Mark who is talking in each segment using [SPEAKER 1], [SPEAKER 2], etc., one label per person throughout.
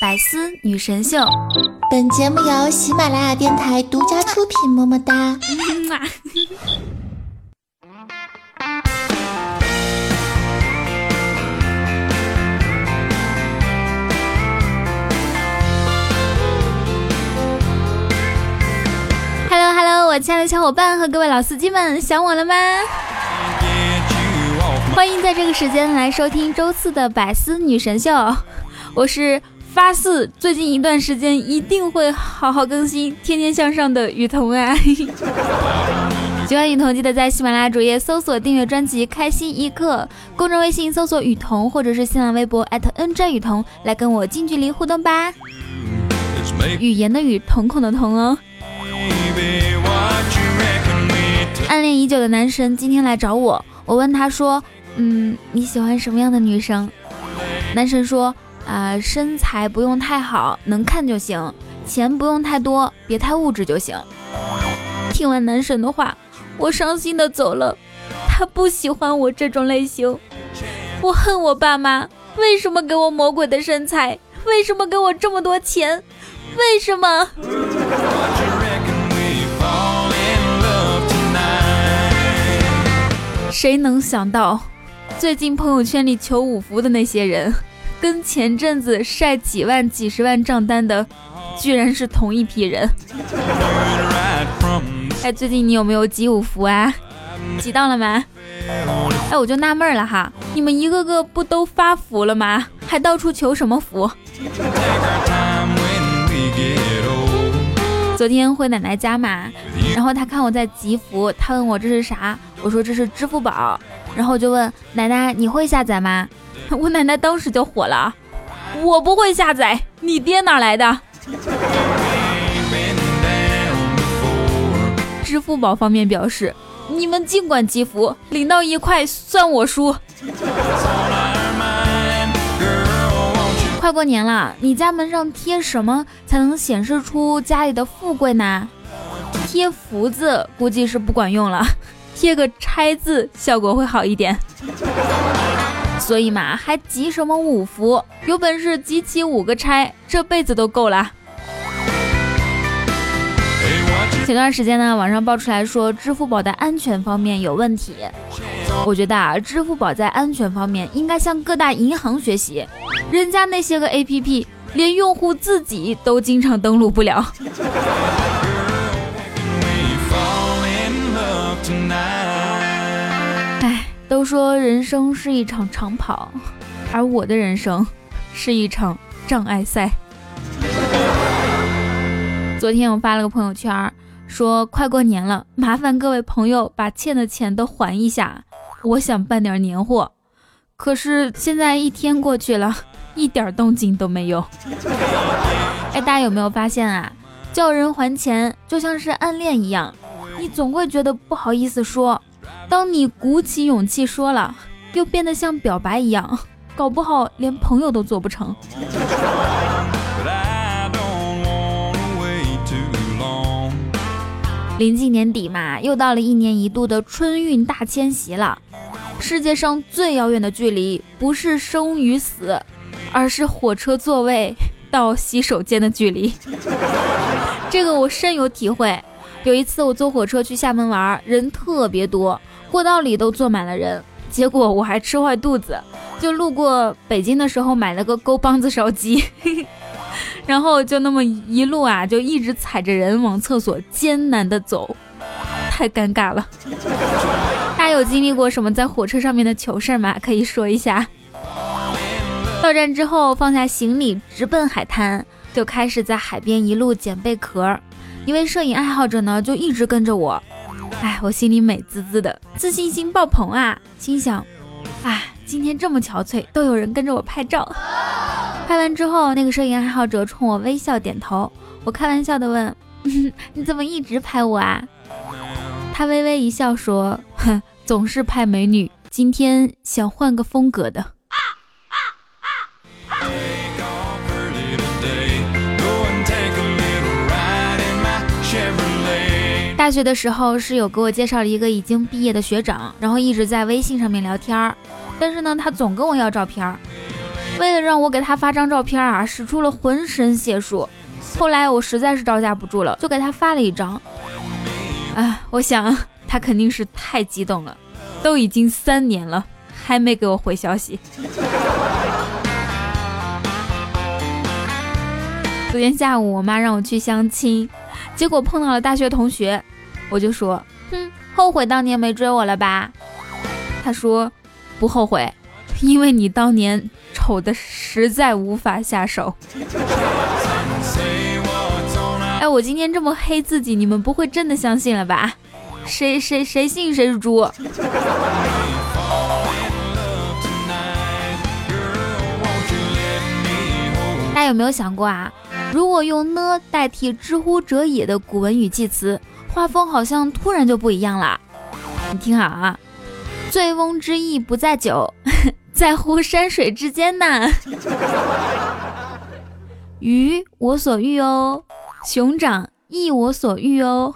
[SPEAKER 1] 百思女神秀，
[SPEAKER 2] 本节目由喜马拉雅电台独家出品，么么哒。
[SPEAKER 1] Hello Hello，我亲爱的小伙伴和各位老司机们，想我了吗？欢迎在这个时间来收听周四的百思女神秀，我是发誓最近一段时间一定会好好更新，天天向上的雨桐啊！喜欢雨桐记得在喜马拉雅主页搜索订阅专辑《开心一刻》，公众微信搜索雨桐，或者是新浪微博艾特 @n 詹雨桐来跟我近距离互动吧。语言的语，瞳孔的瞳哦。暗恋已久的男神今天来找我，我问他说：“嗯，你喜欢什么样的女生？”男神说：“啊、身材不用太好，能看就行；钱不用太多，别太物质就行。”听完男神的话，我伤心的走了。他不喜欢我这种类型，我恨我爸妈，为什么给我魔鬼的身材？为什么给我这么多钱？为什么？谁能想到，最近朋友圈里求五福的那些人，跟前阵子晒几万、几十万账单的，居然是同一批人。哎，最近你有没有集五福啊？集到了吗？哎，我就纳闷了哈，你们一个个不都发福了吗？还到处求什么福？昨天回奶奶家嘛，然后她看我在集福，她问我这是啥，我说这是支付宝，然后我就问奶奶你会下载吗？我奶奶当时就火了，我不会下载，你爹哪来的？支付宝方面表示，你们尽管集福，领到一块算我输。快过年了，你家门上贴什么才能显示出家里的富贵呢？贴福字估计是不管用了，贴个拆字效果会好一点。所以嘛，还集什么五福？有本事集齐五个拆，这辈子都够了。前段时间呢，网上爆出来说支付宝的安全方面有问题。我觉得啊，支付宝在安全方面应该向各大银行学习，人家那些个 APP 连用户自己都经常登录不了。都说人生是一场长跑，而我的人生是一场障碍赛。昨天我发了个朋友圈，说快过年了，麻烦各位朋友把欠的钱都还一下，我想办点年货。可是现在一天过去了，一点动静都没有。哎，大家有没有发现啊？叫人还钱就像是暗恋一样，你总会觉得不好意思说。当你鼓起勇气说了，又变得像表白一样，搞不好连朋友都做不成。临近年底嘛，又到了一年一度的春运大迁徙了。世界上最遥远的距离，不是生与死，而是火车座位到洗手间的距离。这个我深有体会。有一次我坐火车去厦门玩，人特别多，过道里都坐满了人。结果我还吃坏肚子，就路过北京的时候买了个沟帮子烧鸡。然后就那么一路啊，就一直踩着人往厕所艰难的走，太尴尬了。大家有经历过什么在火车上面的糗事吗？可以说一下。到站之后放下行李，直奔海滩，就开始在海边一路捡贝壳。一位摄影爱好者呢，就一直跟着我。哎，我心里美滋滋的，自信心爆棚啊！心想，哎，今天这么憔悴，都有人跟着我拍照。拍完之后，那个摄影爱好者冲我微笑点头。我开玩笑的问：“嗯、你怎么一直拍我啊？”他微微一笑说：“哼，总是拍美女，今天想换个风格的。”大学的时候，室友给我介绍了一个已经毕业的学长，然后一直在微信上面聊天儿，但是呢，他总跟我要照片儿。为了让我给他发张照片啊，使出了浑身解数。后来我实在是招架不住了，就给他发了一张。哎，我想他肯定是太激动了，都已经三年了，还没给我回消息。昨天下午，我妈让我去相亲，结果碰到了大学同学，我就说：“哼，后悔当年没追我了吧？”他说：“不后悔，因为你当年丑的实在无法下手。”哎，我今天这么黑自己，你们不会真的相信了吧？谁谁谁信谁是猪。大家有没有想过啊？如果用呢代替知乎者也的古文语气词，画风好像突然就不一样了。你听好啊，醉翁之意不在酒，在乎山水之间呢。鱼我所欲哦，熊掌亦我所欲哦，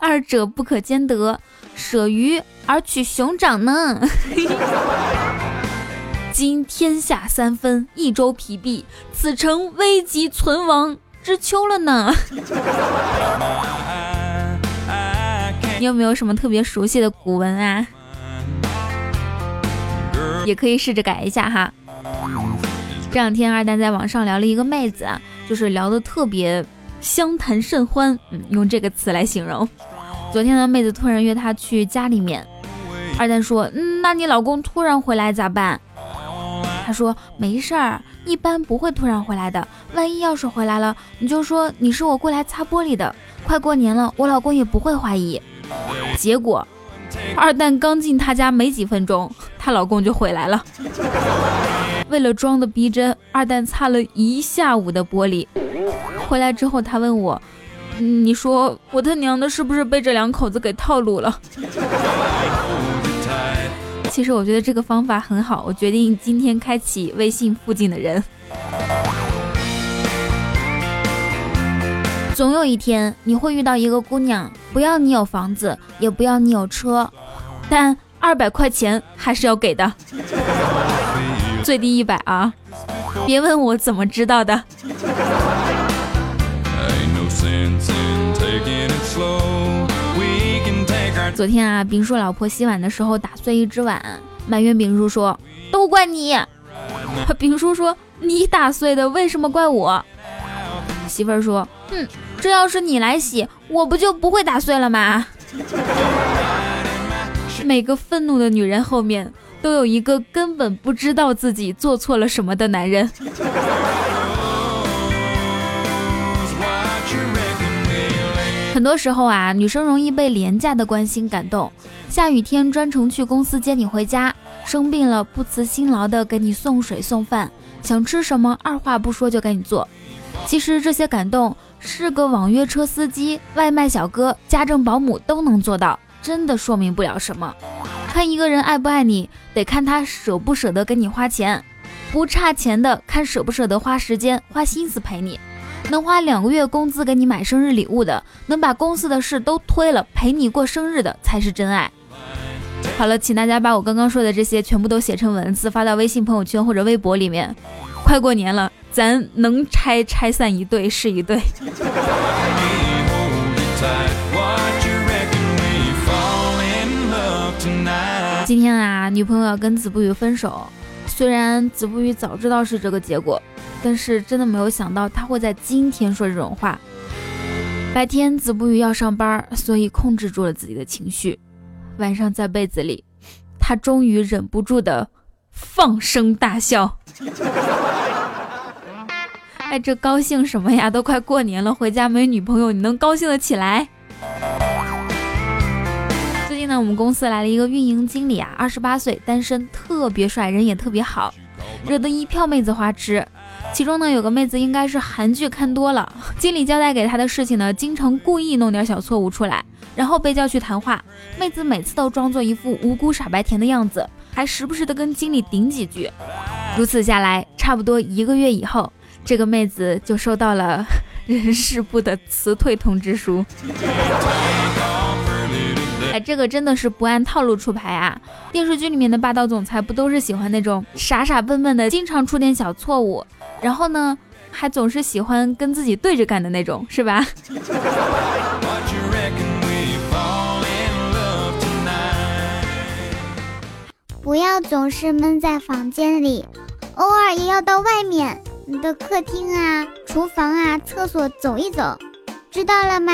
[SPEAKER 1] 二者不可兼得，舍鱼而取熊掌呢。今天下三分，益州疲弊，此诚危急存亡之秋了呢。你有没有什么特别熟悉的古文啊？也可以试着改一下哈。这两天二蛋在网上聊了一个妹子，就是聊得特别相谈甚欢，嗯，用这个词来形容。昨天呢，妹子突然约他去家里面，二蛋说，嗯，那你老公突然回来咋办？他说没事儿，一般不会突然回来的。万一要是回来了，你就说你是我过来擦玻璃的。快过年了，我老公也不会怀疑。结果二蛋刚进他家没几分钟，她老公就回来了。为了装的逼真，二蛋擦了一下午的玻璃。回来之后，他问我：“你说我他娘的是不是被这两口子给套路了？”其实我觉得这个方法很好，我决定今天开启微信附近的人。总有一天你会遇到一个姑娘，不要你有房子，也不要你有车，但二百块钱还是要给的，最低一百啊！别问我怎么知道的。昨天啊，丙叔老婆洗碗的时候打碎一只碗，埋怨丙叔说：“都怪你。”丙叔说：“你打碎的，为什么怪我？”媳妇儿说：“哼，这要是你来洗，我不就不会打碎了吗？” 每个愤怒的女人后面，都有一个根本不知道自己做错了什么的男人。很多时候啊，女生容易被廉价的关心感动。下雨天专程去公司接你回家，生病了不辞辛劳的给你送水送饭，想吃什么二话不说就给你做。其实这些感动是个网约车司机、外卖小哥、家政保姆都能做到，真的说明不了什么。看一个人爱不爱你，得看他舍不舍得给你花钱。不差钱的，看舍不舍得花时间、花心思陪你。能花两个月工资给你买生日礼物的，能把公司的事都推了陪你过生日的，才是真爱。好了，请大家把我刚刚说的这些全部都写成文字发到微信朋友圈或者微博里面。快过年了，咱能拆拆散一对是一对。今天啊，女朋友要跟子不语分手，虽然子不语早知道是这个结果。但是真的没有想到他会在今天说这种话。白天子不语要上班，所以控制住了自己的情绪。晚上在被子里，他终于忍不住的放声大笑。哎，这高兴什么呀？都快过年了，回家没女朋友，你能高兴得起来？最近呢，我们公司来了一个运营经理啊，二十八岁，单身，特别帅，人也特别好，惹得一票妹子花痴。其中呢，有个妹子应该是韩剧看多了，经理交代给她的事情呢，经常故意弄点小错误出来，然后被叫去谈话。妹子每次都装作一副无辜傻白甜的样子，还时不时的跟经理顶几句。如此下来，差不多一个月以后，这个妹子就收到了人事部的辞退通知书。哎，这个真的是不按套路出牌啊！电视剧里面的霸道总裁不都是喜欢那种傻傻笨笨的，经常出点小错误，然后呢，还总是喜欢跟自己对着干的那种，是吧？
[SPEAKER 3] 不要总是闷在房间里，偶尔也要到外面，你的客厅啊、厨房啊、厕所走一走，知道了吗？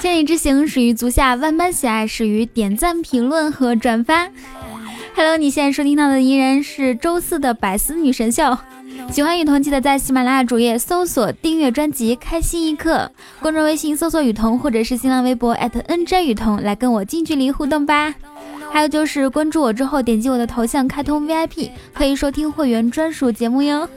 [SPEAKER 1] 千里之行始于足下，万般喜爱始于点赞、评论和转发。Hello，你现在收听到的依然是周四的百思女神秀。喜欢雨桐，记得在喜马拉雅主页搜索订阅专辑《开心一刻》，公众微信搜索雨桐，或者是新浪微博 @nj 雨桐来跟我近距离互动吧。还有就是关注我之后，点击我的头像开通 VIP，可以收听会员专属节目哟。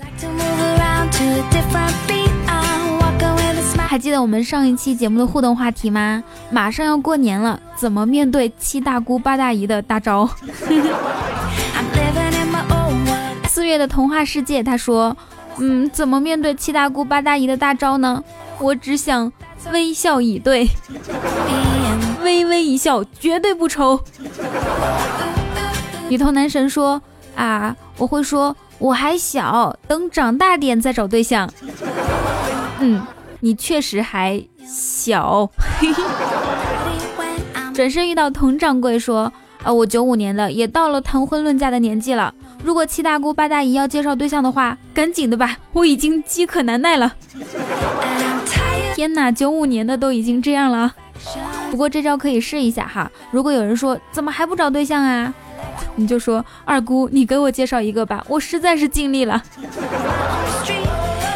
[SPEAKER 1] 还记得我们上一期节目的互动话题吗？马上要过年了，怎么面对七大姑八大姨的大招？月的童话世界，他说：“嗯，怎么面对七大姑八大姨的大招呢？我只想微笑以对，微微一笑，绝对不愁。”女头男神说：“啊，我会说我还小，等长大点再找对象。”嗯。你确实还小，转身遇到佟掌柜说：“啊，我九五年的，也到了谈婚论嫁的年纪了。如果七大姑八大姨要介绍对象的话，赶紧的吧，我已经饥渴难耐了。”天哪，九五年的都已经这样了。不过这招可以试一下哈。如果有人说怎么还不找对象啊，你就说二姑，你给我介绍一个吧，我实在是尽力了。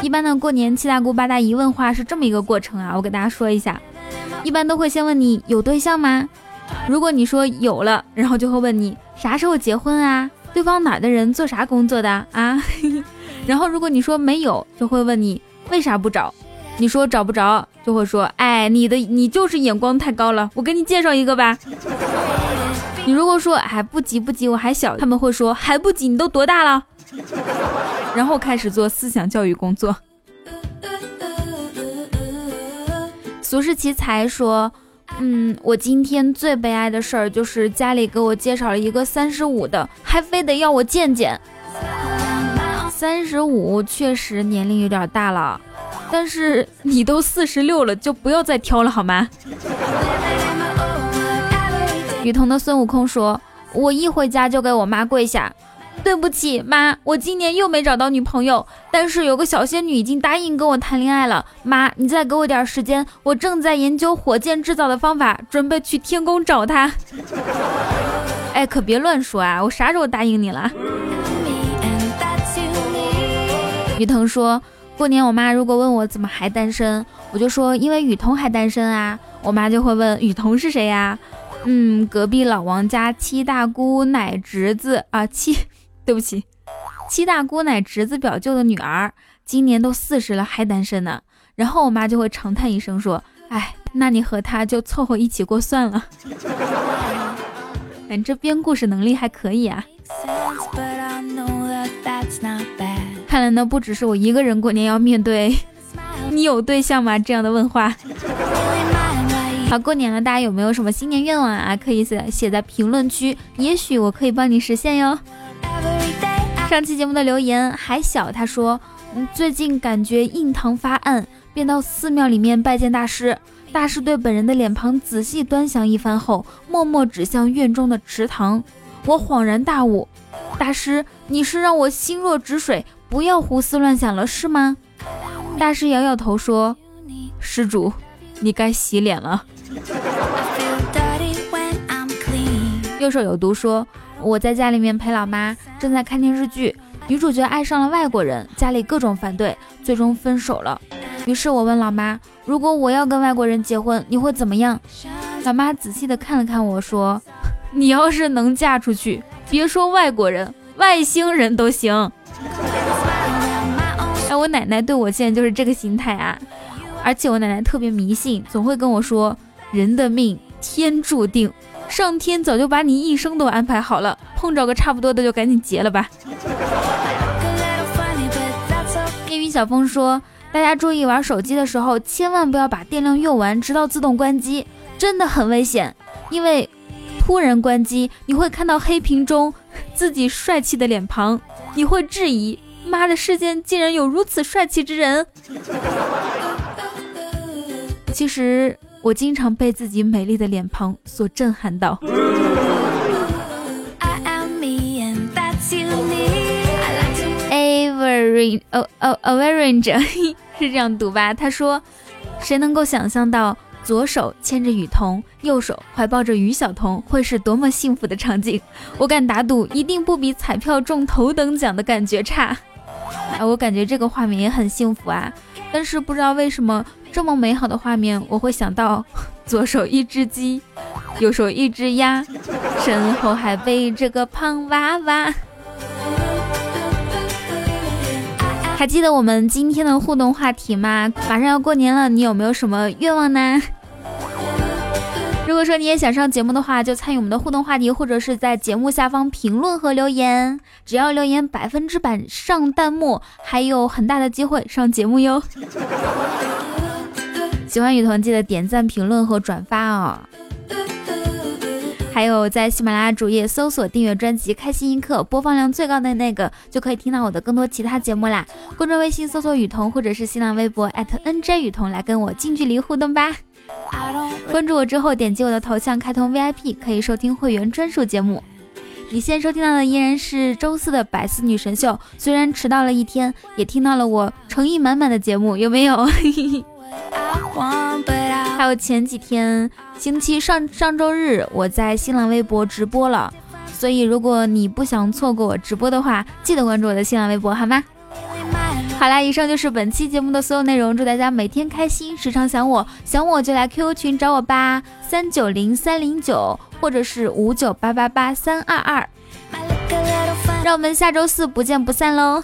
[SPEAKER 1] 一般的过年七大姑八大姨问话是这么一个过程啊，我给大家说一下，一般都会先问你有对象吗？如果你说有了，然后就会问你啥时候结婚啊？对方哪的人，做啥工作的啊？然后如果你说没有，就会问你为啥不找？你说找不着，就会说哎，你的你就是眼光太高了，我给你介绍一个吧。你如果说哎不急不急，我还小，他们会说还不急，你都多大了？然后开始做思想教育工作。俗世奇才说：“嗯，我今天最悲哀的事儿就是家里给我介绍了一个三十五的，还非得要我见见。三十五确实年龄有点大了，但是你都四十六了，就不要再挑了好吗？”雨桐的孙悟空说：“我一回家就给我妈跪下。”对不起，妈，我今年又没找到女朋友，但是有个小仙女已经答应跟我谈恋爱了。妈，你再给我点时间，我正在研究火箭制造的方法，准备去天宫找她。哎，可别乱说啊，我啥时候答应你了？雨桐说过年我妈如果问我怎么还单身，我就说因为雨桐还单身啊。我妈就会问雨桐是谁呀？嗯，隔壁老王家七大姑奶侄子啊，七。对不起，七大姑奶侄子表舅的女儿，今年都四十了还单身呢。然后我妈就会长叹一声说：“哎，那你和他就凑合一起过算了。”哎，这编故事能力还可以啊。看来呢，不只是我一个人过年要面对“ 你有对象吗”这样的问话。好，过年了，大家有没有什么新年愿望啊？可以写写在评论区，也许我可以帮你实现哟。上期节目的留言还小，他说：“嗯，最近感觉印堂发暗，便到寺庙里面拜见大师。大师对本人的脸庞仔细端详一番后，默默指向院中的池塘。我恍然大悟，大师，你是让我心若止水，不要胡思乱想了，是吗？”大师摇摇头说：“施主，你该洗脸了。”右手有毒说。我在家里面陪老妈，正在看电视剧。女主角爱上了外国人，家里各种反对，最终分手了。于是我问老妈：“如果我要跟外国人结婚，你会怎么样？”老妈仔细的看了看我说：“ 你要是能嫁出去，别说外国人，外星人都行。”哎，我奶奶对我现在就是这个心态啊！而且我奶奶特别迷信，总会跟我说：“人的命天注定，上天早就把你一生都安排好了，碰着个差不多的就赶紧结了吧。夜雨小风说：“大家注意玩手机的时候，千万不要把电量用完，直到自动关机，真的很危险。因为突然关机，你会看到黑屏中自己帅气的脸庞，你会质疑：妈的，世间竟然有如此帅气之人。其实。”我经常被自己美丽的脸庞所震撼到。Avery，哦哦，Avery 是这样读吧？他说：“谁能够想象到左手牵着雨桐，右手怀抱着于小彤，会是多么幸福的场景？我敢打赌，一定不比彩票中头等奖的感觉差。哎，我感觉这个画面也很幸福啊，但是不知道为什么。”这么美好的画面，我会想到 左手一只鸡，右手一只鸭，身后还背着个胖娃娃。还记得我们今天的互动话题吗？马上要过年了，你有没有什么愿望呢？如果说你也想上节目的话，就参与我们的互动话题，或者是在节目下方评论和留言。只要留言百分之百上弹幕，还有很大的机会上节目哟。喜欢雨桐记得点赞、评论和转发哦。还有在喜马拉雅主页搜索订阅专辑《开心一刻》，播放量最高的那个就可以听到我的更多其他节目啦。公众微信搜索雨桐，或者是新浪微博艾特 @nj 雨桐来跟我近距离互动吧。关注我之后，点击我的头像开通 VIP，可以收听会员专属节目。你现在收听到的依然是周四的百思女神秀，虽然迟到了一天，也听到了我诚意满满的节目，有没有？嘿嘿嘿还有前几天星期上上周日，我在新浪微博直播了，所以如果你不想错过我直播的话，记得关注我的新浪微博好吗？好啦，以上就是本期节目的所有内容，祝大家每天开心，时常想我，想我就来 QQ 群找我吧，三九零三零九或者是五九八八八三二二，让我们下周四不见不散喽。